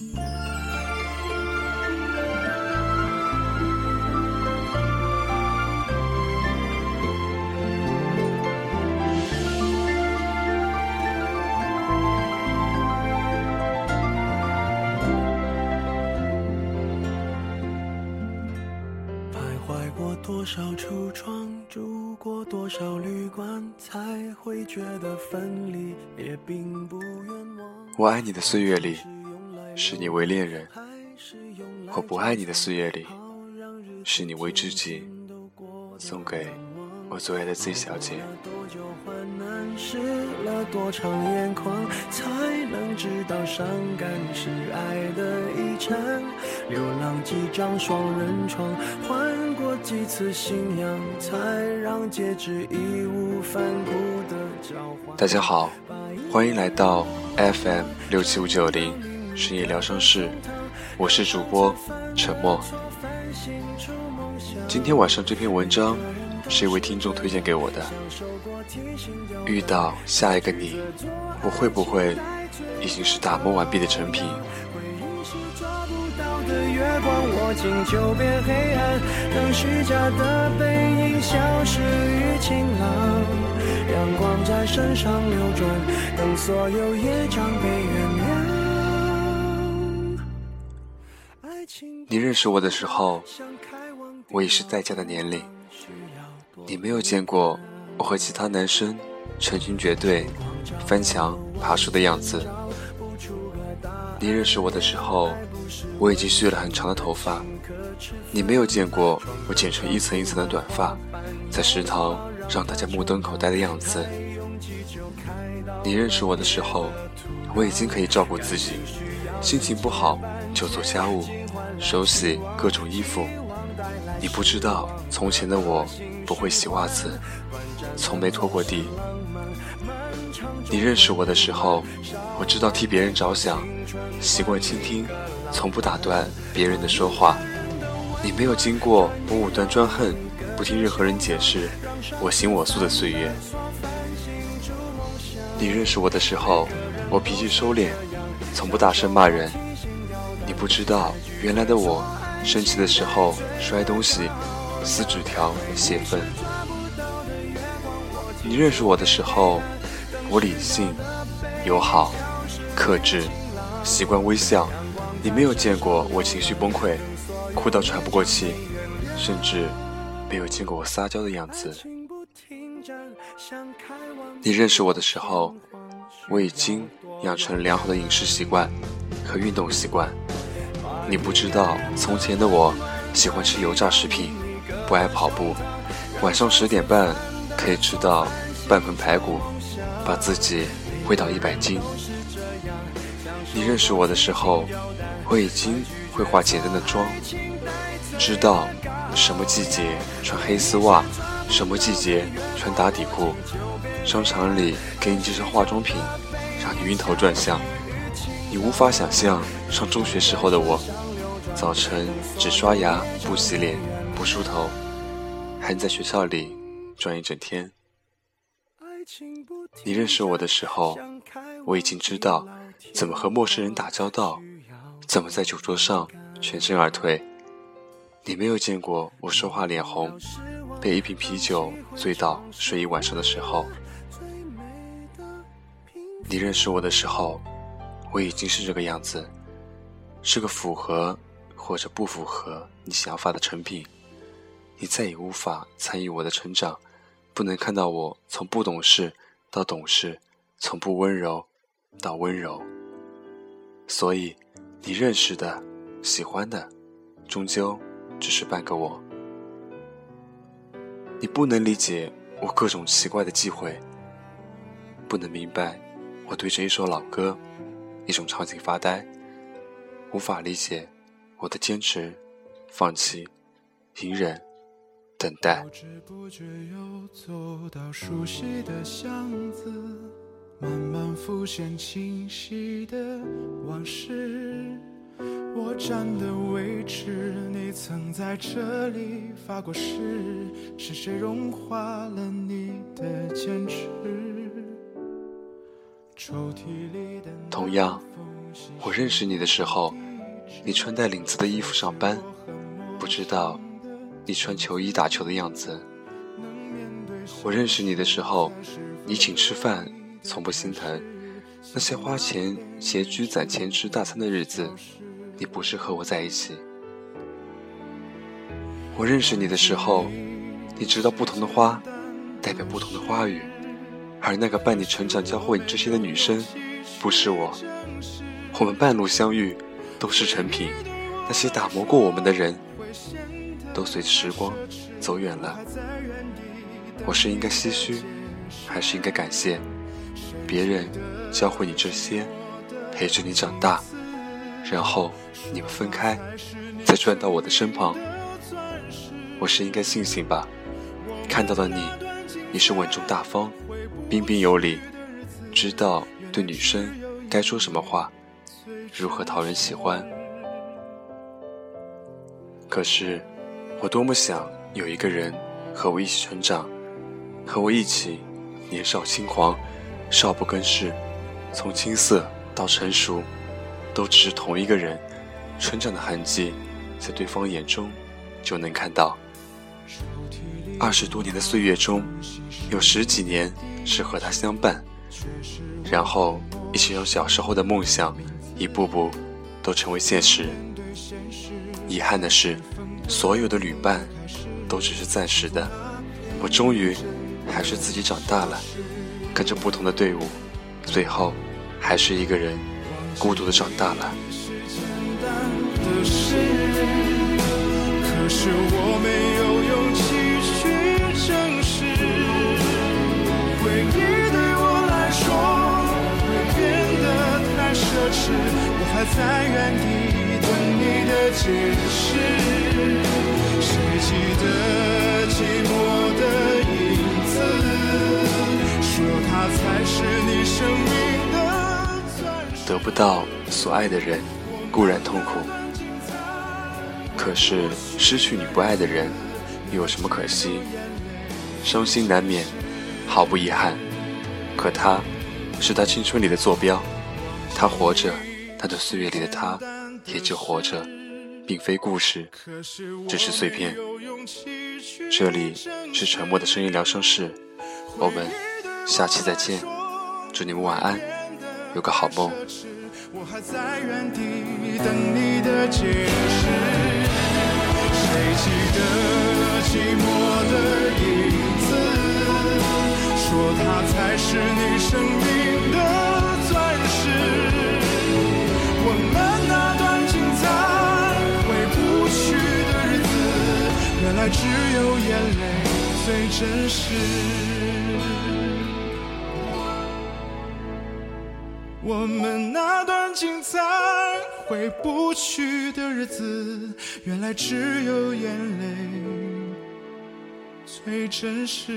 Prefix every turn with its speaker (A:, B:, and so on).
A: 徘徊过多少橱窗，住过多少旅馆，才会觉得分离也并不冤枉。
B: 我爱你的岁月里，是你为恋人；我不爱你的岁月里，是你为知己。送给我最爱的 Z 小姐。
A: 湿了多长眼眶，才能知道伤感是爱的遗产。流浪几张双人床，换过几次信仰，才让戒指义无反顾的交换。
B: 大家好，欢迎来到 FM 六七五九零深夜疗伤室，我是主播沉默。今天晚上这篇文章。是一位听众推荐给我的。遇到下一个你，我会不会已经是打磨完毕的成品？
A: 当虚假的背影消失于晴朗，阳光在身上流转，等所有业障被原谅
B: 你认识我的时候，我已是在家的年龄。你没有见过我和其他男生成群结队翻墙爬树的样子。你认识我的时候，我已经蓄了很长的头发。你没有见过我剪成一层一层的短发，在食堂让大家目瞪口呆的样子。你认识我的时候，我已经可以照顾自己，心情不好就做家务，手洗各种衣服。你不知道从前的我。不会洗袜子，从没拖过地。你认识我的时候，我知道替别人着想，习惯倾听，从不打断别人的说话。你没有经过我武断专横，不听任何人解释，我行我素的岁月。你认识我的时候，我脾气收敛，从不大声骂人。不知道原来的我，生气的时候摔东西。撕纸条、泄愤。你认识我的时候，我理性、友好、克制，习惯微笑。你没有见过我情绪崩溃，哭到喘不过气，甚至没有见过我撒娇的样子。你认识我的时候，我已经养成良好的饮食习惯和运动习惯。你不知道，从前的我喜欢吃油炸食品。不爱跑步，晚上十点半可以吃到半盆排骨，把自己喂到一百斤。你认识我的时候，我已经会化简单的妆，知道什么季节穿黑丝袜，什么季节穿打底裤。商场里给你介绍化妆品，让你晕头转向。你无法想象上中学时候的我，早晨只刷牙不洗脸。不梳头，还在学校里转一整天。你认识我的时候，我已经知道怎么和陌生人打交道，怎么在酒桌上全身而退。你没有见过我说话脸红，被一瓶啤酒醉倒睡一晚上的时候。你认识我的时候，我已经是这个样子，是个符合或者不符合你想法的成品。你再也无法参与我的成长，不能看到我从不懂事到懂事，从不温柔到温柔。所以，你认识的、喜欢的，终究只是半个我。你不能理解我各种奇怪的忌讳，不能明白我对着一首老歌、一种场景发呆，无法理解我的坚持、放弃、隐忍。等待。
A: 不知不觉又走到熟悉的巷子，慢慢浮现清晰的往事。我站的位置，你曾在这里发过誓，是谁融化了你的坚持？
B: 同样，我认识你的时候，你穿带领子的衣服上班，不知道你穿球衣打球的样子。我认识你的时候，你请吃饭，从不心疼那些花钱拮据攒钱吃大餐的日子，你不是和我在一起。我认识你的时候，你知道不同的花代表不同的花语，而那个伴你成长、教会你这些的女生，不是我。我们半路相遇，都是成品。那些打磨过我们的人，都随着时光走远了。我是应该唏嘘，还是应该感谢别人教会你这些，陪着你长大，然后你们分开，再转到我的身旁。我是应该庆幸吧，看到的你，你是稳重大方、彬彬有礼，知道对女生该说什么话，如何讨人喜欢。可是，我多么想有一个人和我一起成长，和我一起年少轻狂，少不更事，从青涩到成熟，都只是同一个人，成长的痕迹，在对方眼中就能看到。二十多年的岁月中，有十几年是和他相伴，然后一起让小时候的梦想一步步都成为现实。遗憾的是，所有的旅伴都只是暂时的。我终于还是自己长大了，跟着不同的队伍，最后还是一个人孤独的长大了。可是我没有勇气。我还在原地等你的解释。谁记得寂寞的影子？说它才是你生命的。得不到所爱的人，固然痛苦。可是失去你不爱的人，又有什么可惜？伤心难免，毫不遗憾。可他，是他青春里的坐标。他活着，他的岁月里的他，也就活着，并非故事，只是碎片。这里是沉默的声音疗伤室，我们下期再见，祝你们晚安，有个好梦。还记得寂寞的影子说他才是你生命来只有眼泪最真实。我们那段精彩回不去的日子，原来只有眼泪最真实。